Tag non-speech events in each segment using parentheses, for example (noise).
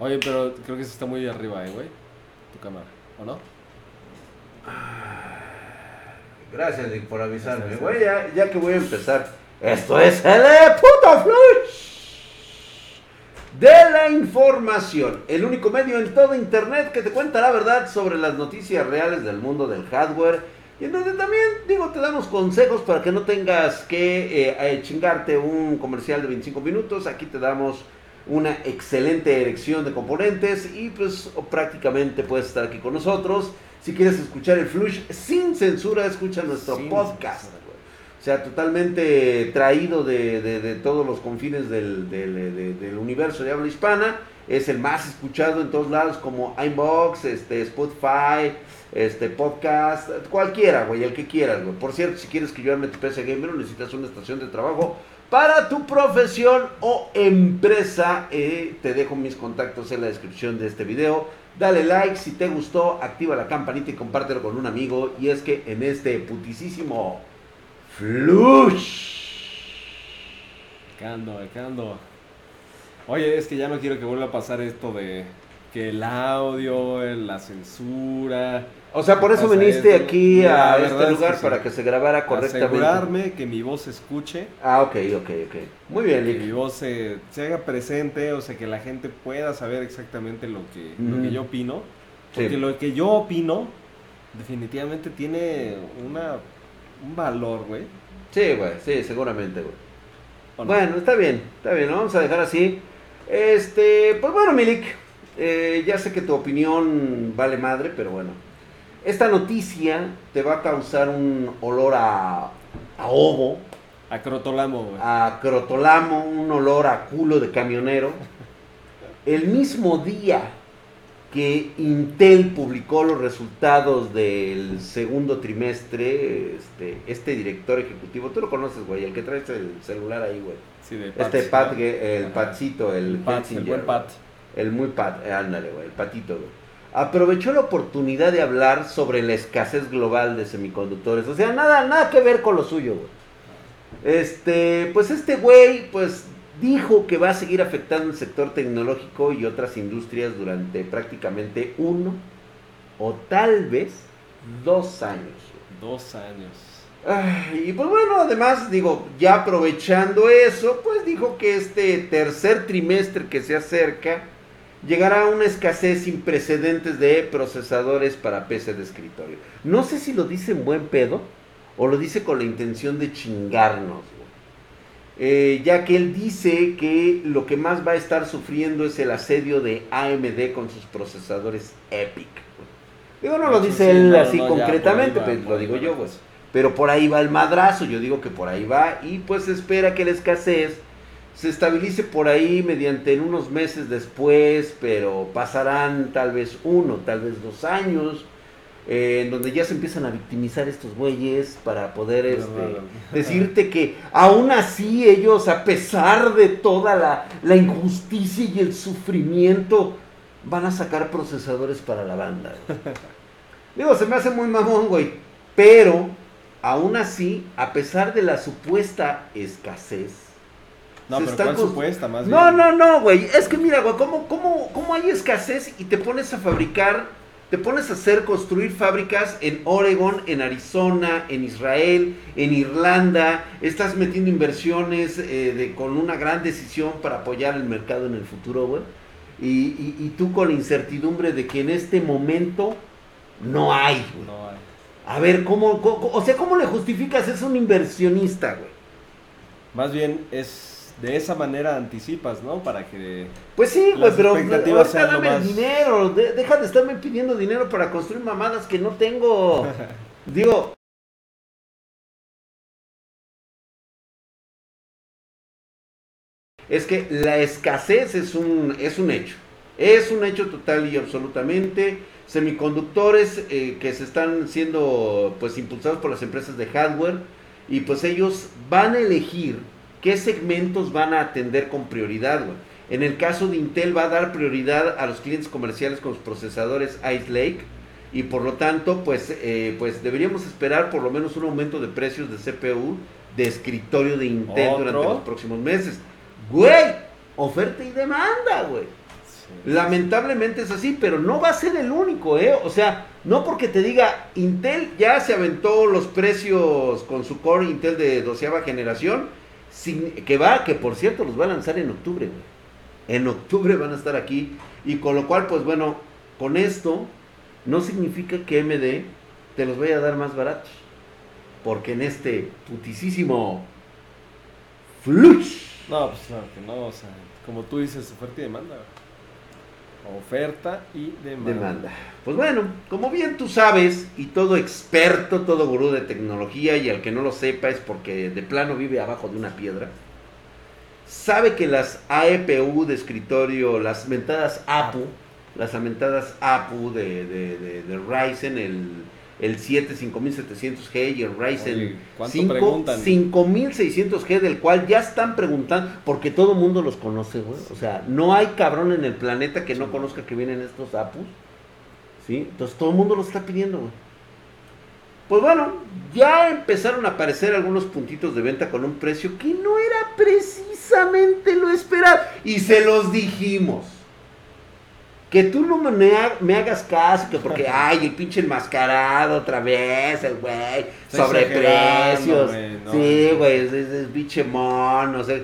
Oye, pero creo que se está muy arriba, eh, güey. Tu cámara, ¿o no? Gracias, Nick, por avisarme. Gracias. Güey, ya, ya que voy a empezar. Esto es el puto flush de la información. El único medio en todo internet que te cuenta la verdad sobre las noticias reales del mundo del hardware. Y en donde también, digo, te damos consejos para que no tengas que eh, eh, chingarte un comercial de 25 minutos. Aquí te damos una excelente elección de componentes y pues prácticamente puedes estar aquí con nosotros. Si quieres escuchar el Flush sin censura, escucha nuestro Sin podcast. censura. O sea, totalmente traído de, de- de todos los confines del, del- de- del universo de habla hispana. Es el más escuchado en todos lados como iBox, este, Spotify, este, podcast, cualquiera, güey, el que quieras, güey. Por cierto, si quieres que yo arme tu PC Gamer necesitas una estación de trabajo para tu profesión o empresa, eh, te dejo mis contactos en la descripción de este video. Dale like, si te gustó, activa la campanita y compártelo con un amigo. Y es que en este putisísimo flush. Acá ando, acá ando. Oye, es que ya no quiero que vuelva a pasar esto de que el audio, la censura. O sea, por eso viniste aquí a este es lugar que sí. para que se grabara correctamente. Asegurarme que mi voz se escuche, Ah, ok, ok, ok. Muy bien, que mi Lick. voz se, se haga presente, o sea, que la gente pueda saber exactamente lo que, lo Mm. que yo opino. Sí. Porque lo que yo opino definitivamente tiene una, un valor, güey. Sí, güey, sí, seguramente, güey. ¿o no? Bueno, está bien, está bien, lo vamos a dejar así. Este, pues bueno, Milik, eh, ya sé que tu opinión vale madre, pero bueno. Esta noticia te va a causar un olor a, a ovo, A Crotolamo, güey. a crotolamo, un olor a culo de camionero. El mismo día que Intel publicó los resultados del segundo trimestre, este, este director ejecutivo, tú lo conoces, güey, el que trae el celular ahí, güey. Sí, de Este Pat, ¿no? que- el. Patcito, el, Pat, el buen Pat. el muy Pat, ándale, güey, el patito, güey. Aprovechó la oportunidad de hablar sobre la escasez global de semiconductores. O sea, nada, nada que ver con lo suyo, güey. Este, pues este güey, pues dijo que va a seguir afectando el sector tecnológico y otras industrias durante prácticamente uno o tal vez dos años. Dos años. Ay, y pues bueno, además, digo, ya aprovechando eso, pues dijo que este tercer trimestre que se acerca llegará una escasez sin precedentes de procesadores para PC de escritorio. No sé si lo dice en buen pedo o lo dice con la intención de chingarnos. Eh, ya que él dice que lo que más va a estar sufriendo es el asedio de AMD con sus procesadores Epic. Digo, no lo dice sí, él no, así no, concretamente, pero lo digo yo, cosa. Pero por ahí va el madrazo, yo digo que por ahí va y pues espera que la escasez se estabilice por ahí mediante en unos meses después, pero pasarán tal vez uno, tal vez dos años, eh, en donde ya se empiezan a victimizar estos güeyes para poder este, (laughs) decirte que aún así ellos, a pesar de toda la, la injusticia y el sufrimiento, van a sacar procesadores para la banda. (laughs) Digo, se me hace muy mamón, güey. Pero, aún así, a pesar de la supuesta escasez. No, pero ¿cuál supuesta? Más No, bien. no, no, güey. Es que mira, güey, ¿cómo, cómo, cómo hay escasez y te pones a fabricar, te pones a hacer, construir fábricas en Oregon, en Arizona, en Israel, en Irlanda? Estás metiendo inversiones eh, de, con una gran decisión para apoyar el mercado en el futuro, güey. Y, y- y tú con la incertidumbre de que en este momento no hay, güey. No hay. A ver, ¿cómo, cómo- o sea, ¿cómo le justificas? Es un inversionista, güey. Más bien es de esa manera anticipas, ¿no? Para que Pues sí, güey, pero ahorita dame el más- dinero. de- deja de estarme pidiendo dinero para construir mamadas que no tengo. (laughs) Digo, es que la escasez es un, es un hecho. Es un hecho total y absolutamente. Semiconductores eh, que se están siendo pues impulsados por las empresas de hardware y pues ellos van a elegir qué segmentos van a atender con prioridad. güey. En el caso de Intel va a dar prioridad a los clientes comerciales con los procesadores Ice Lake y por lo tanto pues, eh, pues deberíamos esperar por lo menos un aumento de precios de CPU de escritorio de Intel ¿Otro? durante los próximos meses. Güey, oferta y demanda, güey. Lamentablemente es así, pero no va a ser el único, ¿eh? O sea, no porque te diga, Intel ya se aventó los precios con su core Intel de doceava generación, que va, que por cierto los va a lanzar en octubre, En octubre van a estar aquí, y con lo cual, pues bueno, con esto no significa que MD te los vaya a dar más baratos. Porque en este putisísimo flush. No, pues claro que no, o sea, como tú dices, oferta y demanda. Oferta y demanda. demanda. Pues bueno, como bien tú sabes, y todo experto, todo gurú de tecnología, y al que no lo sepa es porque de plano vive abajo de una piedra, sabe que las AEPU de escritorio, las mentadas APU, las amentadas APU de, de, de, Ryzen, el, el 7 5700G y el Ryzen 5 5600G, del cual ya están preguntando, porque todo el mundo los conoce, güey. O sea, no hay cabrón en el planeta que no conozca que vienen estos APUs. ¿Sí? Entonces todo el mundo los está pidiendo, güey. Pues bueno, ya empezaron a aparecer algunos puntitos de venta con un precio que no era precisamente lo esperado. Y se los dijimos que tú no me, hagas caso, que porque, (laughs) ay, el pinche enmascarado otra vez, el güey, sobreprecios. sí, güey, es, es, pinche mono, o sea.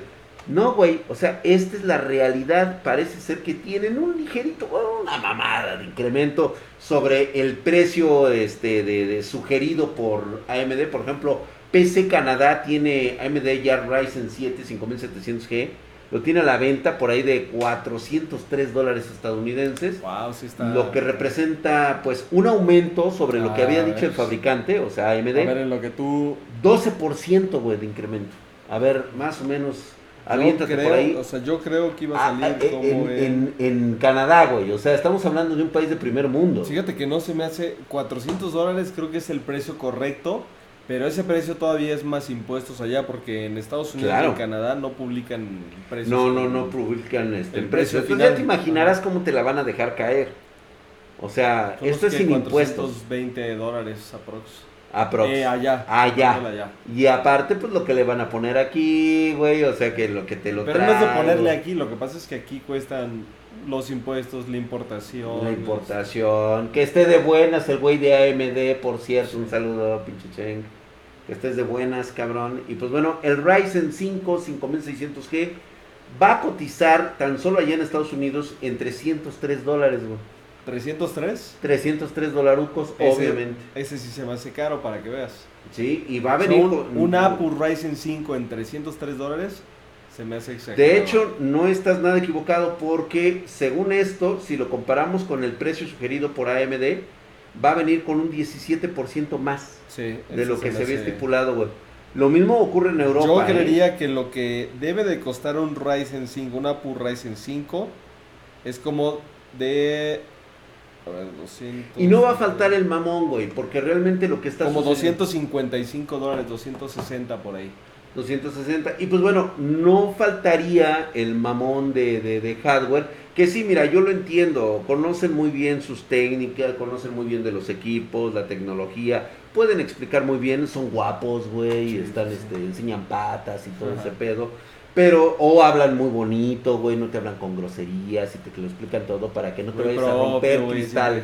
No, güey, o sea, esta es la realidad. Parece ser que tienen un ligerito, una mamada de incremento sobre el precio este, de, sugerido por AMD. Por ejemplo, PC Canadá tiene AMD ya Ryzen 7 5700G lo tiene a la venta por ahí de 403 dólares estadounidenses. Wow, sí está. Lo que representa, pues, un aumento sobre lo que había dicho el fabricante, o sea, AMD. A ver, en lo que tú. 12%, güey, de incremento. A ver, más o menos. Aviéntate por ahí. O sea, yo creo que iba a ah, salir ah, como en, en, Canadá, güey. O sea, estamos hablando de un país de primer mundo. Fíjate que no se me hace 400 dólares, creo que es el precio correcto pero ese precio todavía es más impuestos allá porque en Estados Unidos y en Canadá no publican precios. No, no, no publican este, el precio. Entonces ya te imaginarás cómo te la van a dejar caer. O sea, esto es sin impuestos. 20 dólares aprox. Aprox. Eh, allá. Allá. Y aparte, pues lo que le van a poner aquí, güey, o sea que lo que te lo Pero no es de ponerle aquí, lo que pasa es que aquí cuestan los impuestos, la importación. La importación. Que esté de buenas el güey de AMD, por cierto. Un saludo, pinche Cheng. Que estés de buenas, cabrón. Y pues bueno, el Ryzen 5 5600G va a cotizar tan solo allá en Estados Unidos en 303 dólares, güey. ¿303? 303 dolarucos, obviamente. Ese sí se me hace caro para que veas. Sí, y va a venir un, un Apple Ryzen 5 en 303 dólares se me hace exagerado. De hecho, no estás nada equivocado porque según esto, si lo comparamos con el precio sugerido por AMD, va a venir con un 17% más de lo que se, había estipulado, güey. Lo mismo ocurre en Europa. Yo ¿eh? creería que lo que debe de costar un Ryzen 5, un Apple Ryzen 5, es como de... A ver, 200, y no va a faltar el mamón, güey, porque realmente lo que está... Como 255 dólares, 260 por ahí. 260. Y pues bueno, no faltaría el mamón de, de, hardware. Que sí, mira, yo lo entiendo. Conocen muy bien sus técnicas, conocen muy bien de los equipos, la tecnología. Pueden explicar muy bien, son guapos, güey. están, este, enseñan patas y todo ese pedo. Pero, o hablan muy bonito, güey, no te hablan con groserías y te lo explican todo para que no te vayas a romper cristal.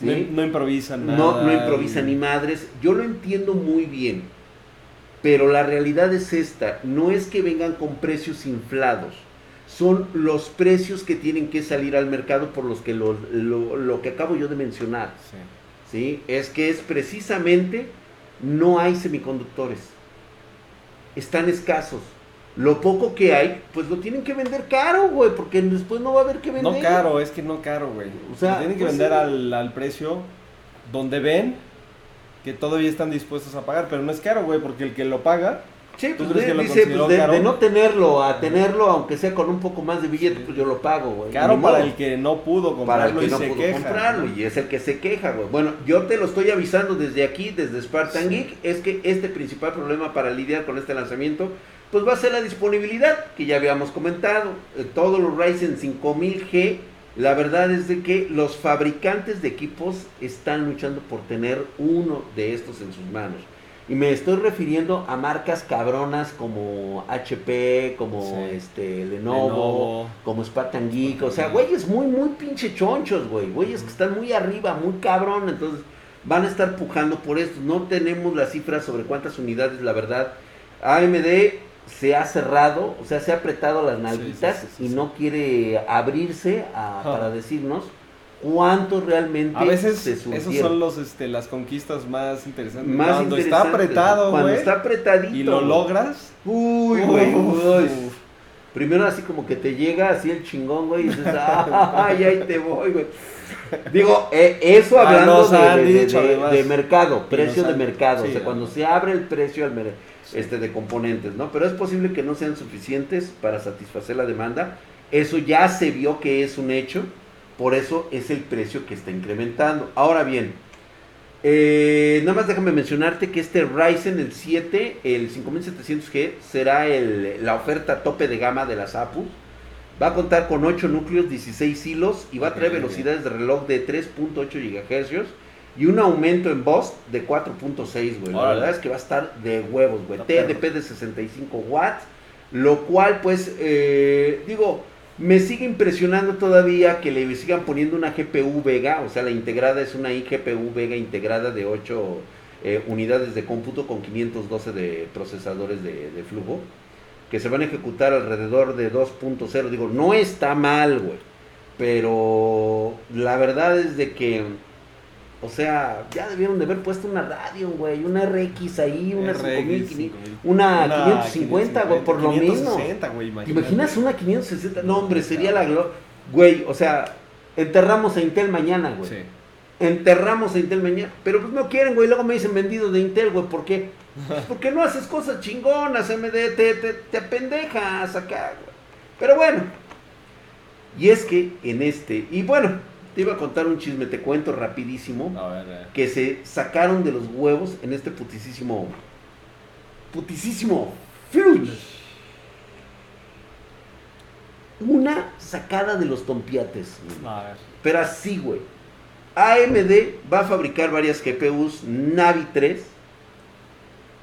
No, no, improvisan nada. No, no improvisan ni madres. Yo lo entiendo muy bien pero la realidad es esta, no es que vengan con precios inflados, son los precios que tienen que salir al mercado por los que lo, lo, que acabo yo de mencionar. Sí. Es que es precisamente, no hay semiconductores, están escasos. Lo poco que hay, pues lo tienen que vender caro, güey, porque después no va a haber que vender. No caro, es que no caro, güey. O sea, tienen que pues vender al, al precio donde ven que todavía están dispuestos a pagar, pero no es caro, güey, porque el que lo paga, Sí, pues de, dice, pues de, no tenerlo a tenerlo, aunque sea con un poco más de billete, pues yo lo pago, güey. Caro para el que no pudo comprarlo para el que no se pudo queja. comprarlo y es el que se queja, güey. Bueno, yo te lo estoy avisando desde aquí, desde Spartan Geek, es que este principal problema para lidiar con este lanzamiento, pues va a ser la disponibilidad, que ya habíamos comentado. Eh, todos los Ryzen 5000G la verdad es de que los fabricantes de equipos están luchando por tener uno de estos en sus manos. Y me estoy refiriendo a marcas cabronas como HP, como Sí. este Lenovo, Lenovo. como Spartan Geek. O sea, güeyes muy, muy pinche chonchos, güey. Güeyes que están muy arriba, muy cabrón. Entonces van a estar pujando por esto. No tenemos las cifras sobre cuántas unidades, la verdad. AMD se ha cerrado, o sea, se ha apretado las nalguitas sí, sí, sí, y no quiere abrirse a- para decirnos cuánto realmente A veces se esos son los, este, las conquistas más interesantes. más Cuando está apretado, Cuando güey, está apretadito. y lo logras. Uy, güey. Primero así como que te llega así el chingón, güey, y dices, (laughs) ay, ahí te voy, güey. Digo, eh, eso Ah, hablando de, de- de- mercado, precio de mercado, o sea, cuando se abre el precio al mer- Sí. Este, de componentes, ¿no? Pero es posible que no sean suficientes para satisfacer la demanda. Eso ya se vio que es un hecho, por eso es el precio que está incrementando. Ahora bien, eh, nada más déjame mencionarte que este Ryzen, el 7, el 5700G, será el- la oferta tope de gama de las APU. Va a contar con 8 núcleos, 16 hilos y va a traer velocidades de reloj de 3.8 GHz y un aumento en voz de 4.6, güey. La verdad es que va a estar de huevos, güey. Perro. TDP de 65 watts, lo cual, pues, eh, digo, me sigue impresionando todavía que le sigan poniendo una GPU Vega, o sea, la integrada es una iGPU Vega integrada de 8 eh, unidades de cómputo con 512 de procesadores de, de flujo, que se van a ejecutar alrededor de 2.0. Digo, no está mal, güey, pero la verdad es de que, o sea, ya debieron de haber puesto una radio, güey, una RX ahí, una RX, 5500, 5000. una 550, güey, por lo menos. 560, güey, ¿Te imagínate. imaginas una 560? No, hombre, sería la. Güey, o sea, enterramos a Intel mañana, güey. Sí. Enterramos a Intel mañana. Pero pues no quieren, güey. Luego me dicen vendido de Intel, güey. ¿Por qué? (laughs) Pues porque no haces cosas chingonas, MD. Te, te, te pendejas acá, güey. Pero bueno. Y es que en este. Y bueno, te iba a contar un chisme, te cuento rapidísimo. A ver, eh. Que se sacaron de los huevos en este putisísimo. Putisísimo. Flush. Una sacada de los tompiates. A ver. Pero así, güey. AMD va a fabricar varias GPUs Navi 3.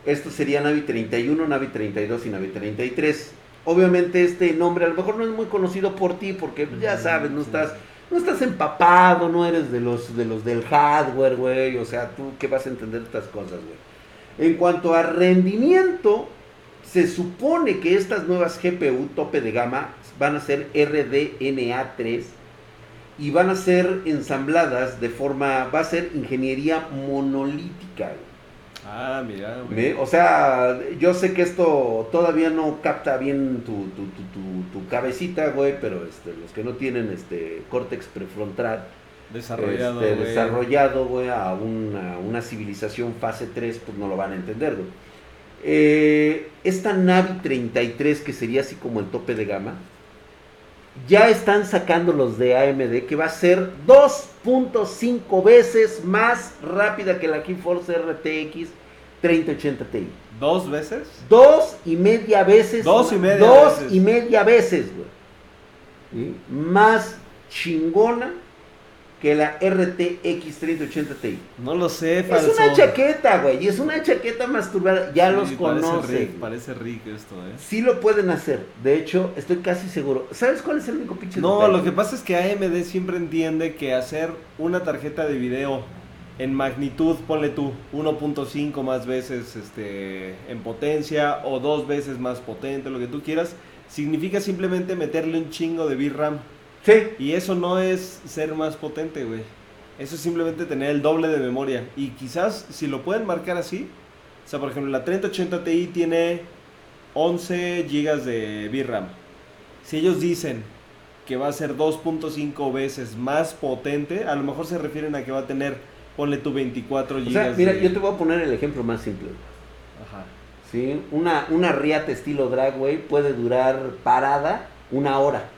Esto sería Navi 31, Navi 32 y Navi 33. Obviamente este nombre a lo mejor no es muy conocido por ti porque ya sabes, no estás no estás empapado, no eres de los de los del hardware, güey, o sea, tú qué vas a entender estas cosas, güey. En cuanto a rendimiento, se supone que estas nuevas GPU tope de gama van a ser RDNA3 y van a ser ensambladas de forma, va a ser ingeniería monolítica. güey. Ah, mira, güey. O sea, yo sé que esto todavía no capta bien tu, tu, tu, tu- tu cabecita, güey, pero este, los que no tienen este córtex prefrontal Desarrollado, este, güey. desarrollado, güey, a una, una civilización fase 3, pues no lo van a entender, güey. Eh, esta Navi 33, que sería así como el tope de gama, ya están sacando los de AMD, que va a ser 2.5 veces más rápida que la GeForce RTX 3080 Ti. ¿Dos veces? Dos y media veces. Dos y media dos veces. y media veces, güey. ¿Sí? Más chingona que la RTX 3080 Ti. No lo sé, Es falso. una chaqueta, güey. Y es una chaqueta masturbada. Ya Sí, los conoce. Parece rico esto, ¿eh? Sí lo pueden hacer. De hecho, estoy casi seguro. ¿Sabes cuál es el único pinche No, detalle? lo que pasa es que AMD siempre entiende que hacer una tarjeta de video en magnitud, ponle tú, 1.5 más veces este, en potencia o dos veces más potente, lo que tú quieras, significa simplemente meterle un chingo de VRAM. Sí. Y eso no es ser más potente, güey. Eso es simplemente tener el doble de memoria. Y quizás si lo pueden marcar así, o sea, por ejemplo, la 3080 Ti tiene 11 GB de VRAM. Si ellos dicen que va a ser 2.5 veces más potente, a lo mejor se refieren a que va a tener, ponle tu 24 GB O sea, mira, de... yo te voy a poner el ejemplo más simple. Ajá. ¿sí? Una, una riata estilo drag, güey, puede durar parada una hora.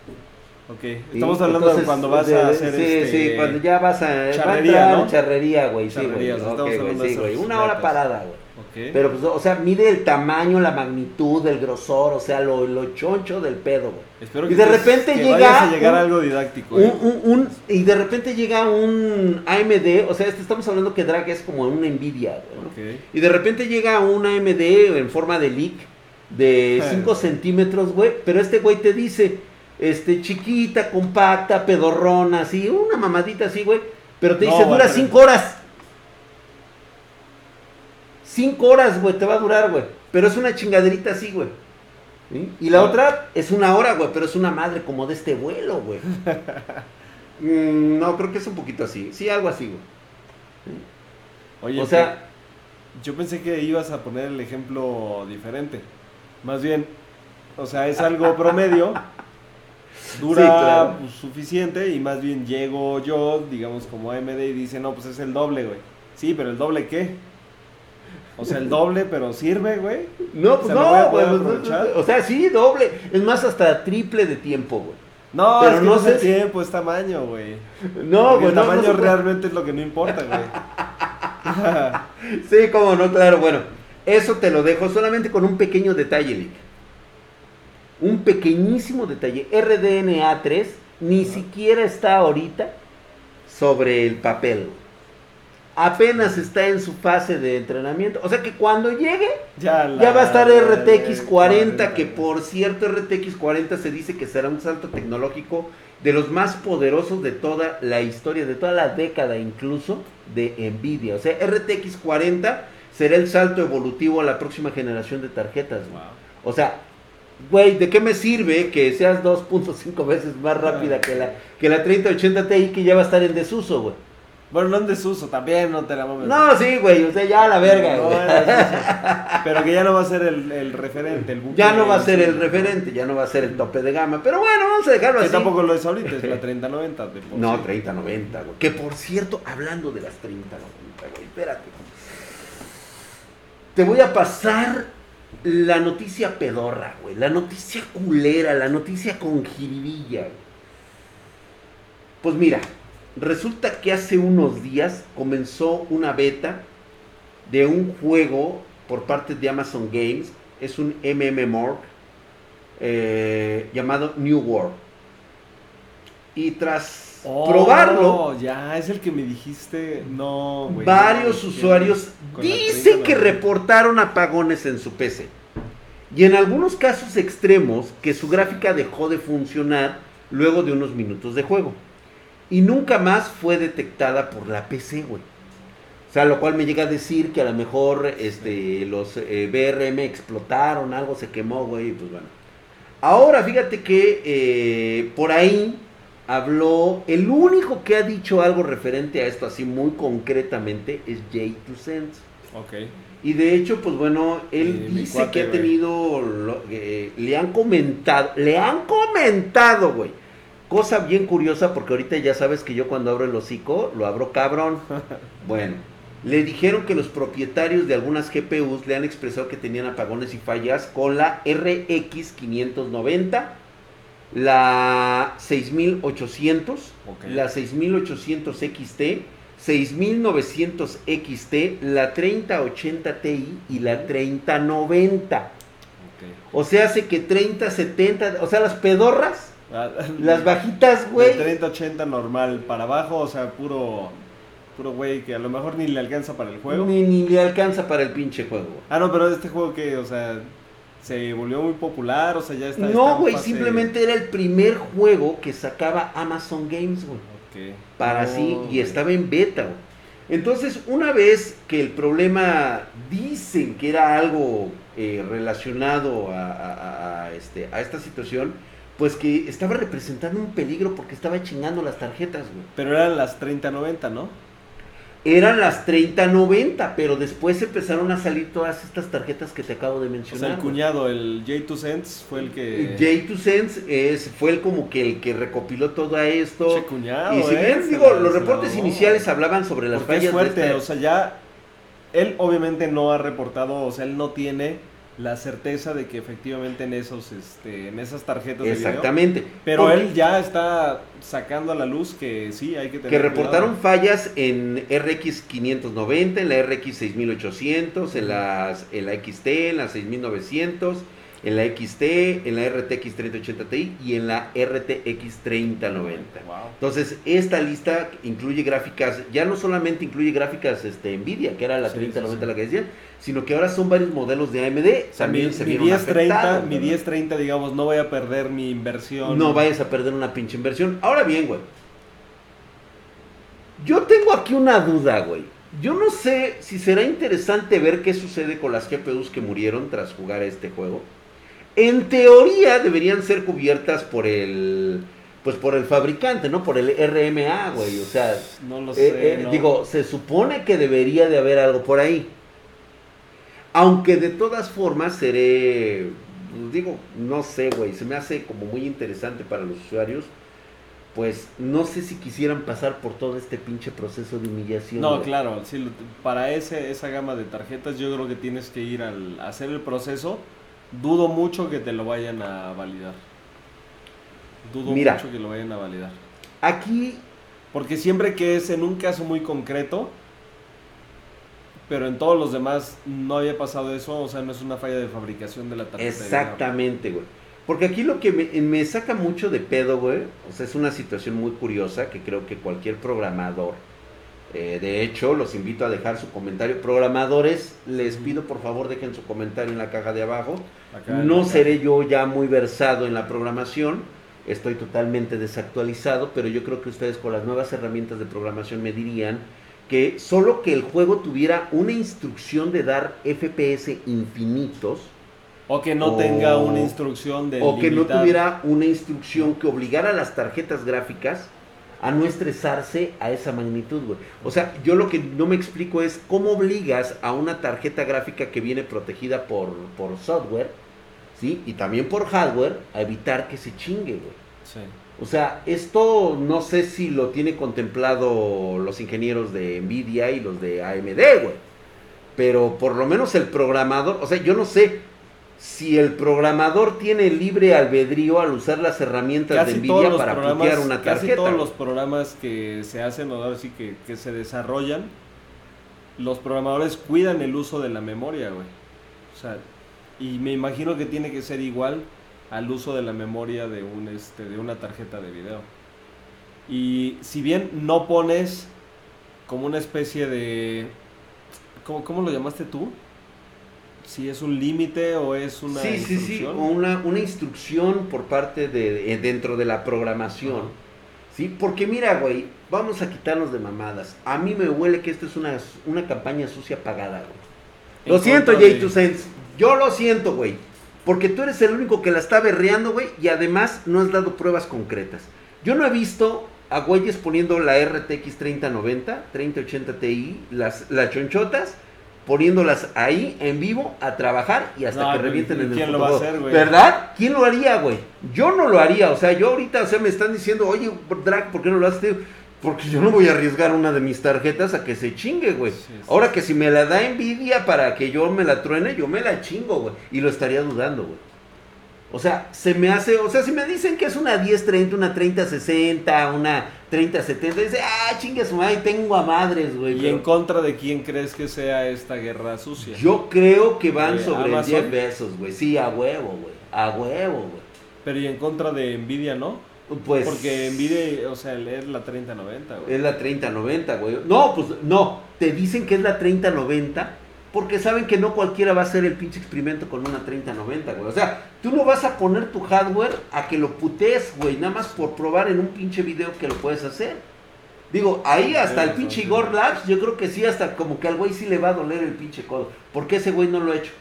Ok, estamos hablando de cuando vas de- a hacer Sí, este... sí, cuando ya vas a... charrería, ¿no? charrería, güey, sí, güey. Sí, Una hora parada, güey. Ok. Pero, pues, o sea, mide el tamaño, la magnitud, el grosor, o sea, lo, lo choncho del pedo, güey. Espero y que de estés- repente que llega vayas a llegar un- a algo didáctico. Un, eh. un- un- y de repente llega un AMD, o sea, este- estamos hablando que Drag es como una Nvidia, güey, ¿no? Ok. Y de repente llega un AMD en forma de leak de 5 centímetros, güey. Pero este güey te dice, este, chiquita, compacta, pedorrona, así, una mamadita así, güey. Pero te No, dice, dura 5 horas. 5 horas, güey, te va a durar, güey. Pero es una chingaderita así, güey. ¿Sí? Y la Ah. otra es una hora, güey, pero es una madre como de este vuelo, güey. (laughs) Mm, no, creo que es un poquito así. Sí, algo así, güey. Oye, o sea, yo pensé que ibas a poner el ejemplo diferente. Más bien, o sea, es algo (laughs) promedio. Dura Sí, claro. pues, suficiente y más bien llego yo, digamos como AMD y dice, no, pues es el doble, güey. Sí, pero el doble qué? O sea, el doble, pero sirve, güey. No, O pues sea, ¿lo voy a no, güey. pues, aprovechar? o sea, sí, doble. Es más, hasta triple de tiempo, güey. No, Pero es que no no es sé si- tiempo, es tamaño, güey. No, Porque güey. el no, tamaño no realmente es lo que no importa, güey. (laughs) Sí, cómo no, claro. Bueno, eso te lo dejo solamente con un pequeño detalle, Lick. Un pequeñísimo detalle. RDNA3 ni siquiera está ahorita sobre el papel. Apenas está en su fase de entrenamiento. O sea que cuando llegue, ya, la- Ya va a estar RTX 40, 40, que por cierto RTX 40 se dice que será un salto tecnológico de los más poderosos de toda la historia, de toda la década incluso de Nvidia. O sea, RTX 40 será el salto evolutivo a la próxima generación de tarjetas. Wow. O sea, güey, ¿de qué me sirve que seas 2.5 veces más rápida que la, que la 3080 Ti que ya va a estar en desuso, güey? Bueno, no en desuso, también no te la mames. No, sí, güey, o sea, ya a la verga, No, güey. (laughs) Pero que ya no va a ser el, el referente, el buque. Ya no va a ser el referente, ya no va a ser el tope de gama. Pero bueno, vamos a dejarlo Que así. tampoco lo es ahorita, es la 3090 de por No, sí. 3090, güey. Que por cierto, hablando de las 3090, güey, espérate. Te voy a pasar la noticia pedorra, güey. La noticia culera, la noticia con jiribilla. Pues mira, resulta que hace unos días comenzó una beta de un juego por parte de Amazon Games. Es un MMORG eh, llamado New World. Y tras Oh, probarlo, Ya, es el que me dijiste. No, güey. varios usuarios dicen que 3090. reportaron apagones en su PC. Y en algunos casos extremos que su gráfica dejó de funcionar luego de unos minutos de juego. Y nunca más fue detectada por la PC, güey. O sea, lo cual me llega a decir que a lo mejor este, los eh, BRM explotaron, algo se quemó, güey, pues bueno. Ahora, fíjate que eh, por ahí habló, el único que ha dicho algo referente a esto así muy concretamente es J2Sense. Ok. Y de hecho, pues bueno, él Eh, dice cuate, que ha tenido, lo- eh, le han comentado, le han comentado, güey. Cosa bien curiosa porque ahorita ya sabes que yo cuando abro el hocico lo abro cabrón. (laughs) Bueno, le dijeron que los propietarios de algunas GPUs le han expresado que tenían apagones y fallas con la RX 590, la 6800, Ok. la 6800 XT, 6900 XT, la 3080 Ti y la 3090. Ok. O sea, hace que 30, 70, o sea, las pedorras, Ah, (laughs) las bajitas, De güey. 3080 normal para abajo, o sea, puro. Puro güey que a lo mejor ni le alcanza para el juego. Ni, ni le alcanza para el pinche juego. Ah, no, pero este juego que, o sea, se volvió muy popular, o sea, ya está. No, güey, simplemente era el primer juego que sacaba Amazon Games, güey. Para sí, y estaba en beta, güey. Entonces, una vez que el problema dicen que era algo eh, relacionado a, a- a- a este, a esta situación, pues que estaba representando un peligro porque estaba chingando las tarjetas, güey. Pero eran las 3090, ¿no? Eran las 3090, pero después empezaron a salir todas estas tarjetas que te acabo de O mencionar. sea, el cuñado, el J2Sense, fue el que. J2Sense es, fue el como que el que recopiló todo esto. Che cuñado, y si eh, bien digo, los reportes iniciales hablaban sobre las Porque fallas es fuerte, de esta- o sea, ya. Él obviamente no ha reportado, o sea, él no tiene la certeza de que efectivamente en esos este en esas tarjetas de video. Exactamente. Pero él ya está sacando a la luz que sí hay que tener que reportaron cuidado. fallas en RX 590, en la RX 6800, en, las, en la XT, en la 6900, en la XT, en la RTX 3080 Ti y en la RTX 3090. Wow. Entonces, esta lista incluye gráficas, ya no solamente incluye gráficas este, Nvidia, que era la Sí, 3090 sí, sí. la que decían, sino que ahora son varios modelos de AMD. O sea, mi, también se mi vieron 1030, afectados, mi ¿verdad? 1030, digamos, no voy a perder mi inversión. No vayas a perder una pinche inversión. Ahora bien, güey. Yo tengo aquí una duda, güey. Yo no sé si será interesante ver qué sucede con las GPUs que murieron tras jugar a este juego. En teoría deberían ser cubiertas por el pues por el fabricante, ¿no? Por el RMA, güey. O sea, No lo eh, sé. eh, no. digo, se supone que debería de haber algo por ahí. Aunque de todas formas seré, pues, digo, no sé, güey, se me hace como muy interesante para los usuarios. Pues no sé si quisieran pasar por todo este pinche proceso de humillación. No, güey. claro, sí, para ese, esa gama de tarjetas yo creo que tienes que ir al a hacer el proceso. Dudo mucho que te lo vayan a validar. Dudo Mira. mucho que lo vayan a validar. Aquí, Porque siempre que es en un caso muy concreto, pero en todos los demás no había pasado eso, o sea, no es una falla de fabricación de la tarjeta. exactamente, güey. Porque aquí lo que me, me saca mucho de pedo, güey, o sea, es una situación muy curiosa que creo que cualquier programador, eh, de hecho, los invito a dejar su comentario. Programadores, les pido por favor dejen su comentario en la caja de abajo. Acá, No acá. seré yo ya muy versado en la programación, estoy totalmente desactualizado, pero yo creo que ustedes con las nuevas herramientas de programación me dirían que solo que el juego tuviera una instrucción de dar FPS infinitos, O que no o- tenga una instrucción de o que no tuviera una instrucción que obligara a las tarjetas gráficas a no estresarse a esa magnitud, güey. O sea, yo lo que no me explico es cómo obligas a una tarjeta gráfica que viene protegida por, por software, ¿sí? Y también por hardware, a evitar que se chingue, güey. Sí. O sea, esto no sé si lo tiene contemplado los ingenieros de Nvidia y los de AMD, güey. Pero por lo menos el programador, o sea, yo no sé si el programador tiene libre albedrío al usar las herramientas de Casi Nvidia todos para putear una casi tarjeta. todos güey. los programas que se hacen o ahora sí que, que se desarrollan, los programadores cuidan el uso de la memoria, güey. O sea, y me imagino que tiene que ser igual al uso de la memoria de un este de una tarjeta de video. Y si bien no pones como una especie de ¿cómo, cómo lo llamaste tú? Si es un límite o es una sí, sí, sí, instrucción. o una, una instrucción por parte de, dentro de la programación. Sí, porque mira, güey, vamos a quitarnos de mamadas. A mí me huele que esto es una, una campaña sucia pagada, güey. Lo siento, contra Jay de- to Sense. Yo lo siento, güey. Porque tú eres el único que la está berreando, güey. Y además no has dado pruebas concretas. Yo no he visto a güeyes poniendo la RTX 3090, 3080 Ti, las, las chonchotas, poniéndolas ahí en vivo a trabajar y hasta No, que revienten ¿y en el quién lo va a fotocall. hacer, güey? ¿Verdad? ¿Quién lo haría, güey? Yo no lo haría. O sea, yo ahorita, o sea, me están diciendo, oye, Drag, ¿por qué no lo haces? Porque yo no voy a arriesgar una de mis tarjetas a que se chingue, güey. Sí, sí. Ahora que si me la da envidia para que yo me la truene, yo me la chingo, güey. Y lo estaría dudando, güey. O sea, se me hace, o sea, si me dicen que es una 1030, una 3060, una 3070, dice, ah, chingue su madre, tengo a madres, güey. ¿Y pero en contra de quién crees que sea esta guerra sucia? Yo creo que van ¿De sobre Amazon? 10 besos, güey. Sí, a huevo, güey. A huevo, güey. Pero y en contra de Nvidia, ¿no? Pues. Porque Nvidia, o sea, es la 3090, güey. Es la 3090, güey. No, pues no. Te dicen que es la 3090 porque saben que no cualquiera va a hacer el pinche experimento con una 3090, güey. O sea, tú no vas a poner tu hardware a que lo putees, güey, nada más por probar en un pinche video que lo puedes hacer. Digo, ahí hasta el pinche. Igor Labs, yo creo que sí, hasta como que al güey sí le va a doler el pinche codo. ¿Por qué ese güey no lo ha hecho?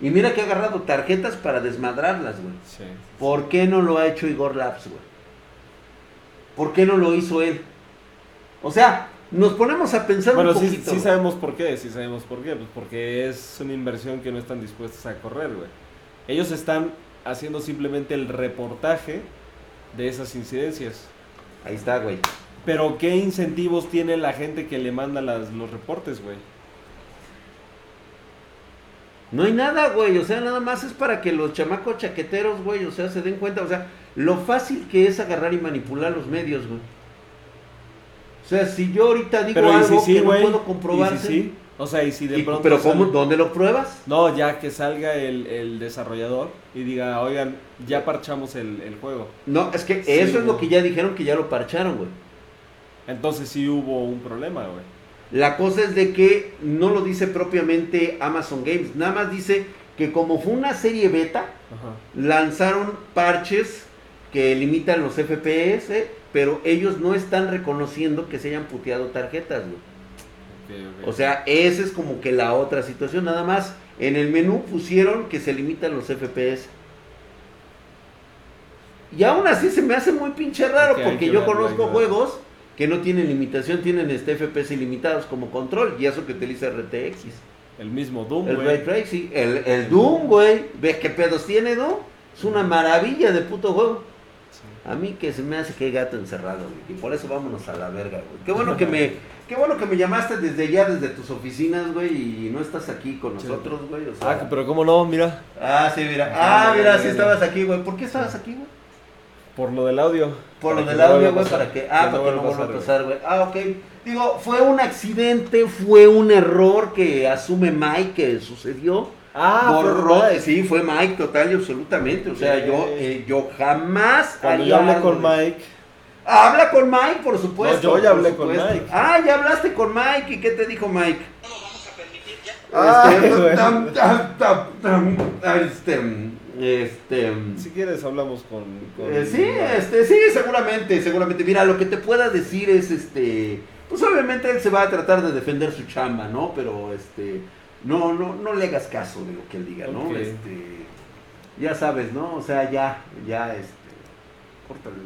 Y mira que ha agarrado tarjetas para desmadrarlas, güey. Sí. ¿Por qué no lo ha hecho Igor Labs, güey? ¿Por qué no lo hizo él? O sea, nos ponemos a pensar Bueno, un sí, poquito. sí güey. sabemos por qué, sí sabemos por qué. Pues porque es una inversión que no están dispuestos a correr, güey. Ellos están haciendo simplemente el reportaje de esas incidencias. Ahí está, güey. Pero ¿qué incentivos tiene la gente que le manda las- los reportes, güey? No hay nada, güey. O sea, nada más es para que los chamacos chaqueteros, güey, o sea, se den cuenta. O sea, lo fácil que es agarrar y manipular los medios, güey. O sea, si yo ahorita digo Pero algo si sí, que no puedo ¿Y comprobarse. si sí? O sea, y si de y- pronto. pero ¿cómo, ¿dónde lo pruebas? No, ya que salga el, el desarrollador y diga, oigan, ya parchamos el, el juego. No, es que Sí, eso es lo que ya dijeron que ya lo parcharon, güey. Entonces sí hubo un problema, güey. La cosa es de que no lo dice propiamente Amazon Games, nada más dice que como fue una serie beta, Ajá. lanzaron parches que limitan los FPS, pero ellos no están reconociendo que se hayan puteado tarjetas, güey. O sea, esa es como que la otra situación, nada más en el menú pusieron que se limitan los FPS. Y aún así se me hace muy pinche raro porque que yo conozco juegos que no tienen limitación, tienen este FPS ilimitados como control y eso que utiliza RTX. el mismo Doom, El. Ray Tracing, el, el Doom, güey. ¿Ves qué pedos tiene, no? Es una maravilla de puto juego. A mí que se me hace que hay gato encerrado, güey. Y por eso vámonos a la verga, güey. Qué bueno que me, qué bueno que me llamaste desde ya, desde tus oficinas, güey, y no estás aquí con Sí. nosotros, güey. O sea, Ah, pero cómo no, mira, Ah, sí, mira. Ajá, Ah, mira, ya, sí estabas aquí, güey. ¿Por qué estabas aquí, güey? por lo del audio. Por lo del audio, güey, para que. Ah, para que no vuelva a pasar, güey. Ah, ok. Digo, fue un accidente, fue un error que asume Mike que sucedió. Ah, Borró, sí, fue Mike total y absolutamente. O sea, yo, eh, yo jamás. Cuando yo hablé con Mike, Habla con Mike, por supuesto. No, yo ya hablé con. Mike. Ah, ya hablaste con Mike. ¿Y qué te dijo Mike? Este, güey. tam, tam, tam, tam, ah, (laughs) este, este, si quieres hablamos con... con- eh, sí, este, sí, seguramente, seguramente. Mira, lo que te pueda decir es, este, pues obviamente él se va a tratar de defender su chamba, ¿no? Pero, este, no, no, no le hagas caso de lo que él diga, ¿no? Este, ya sabes, ¿no? O sea, ya, ya, este, córtale.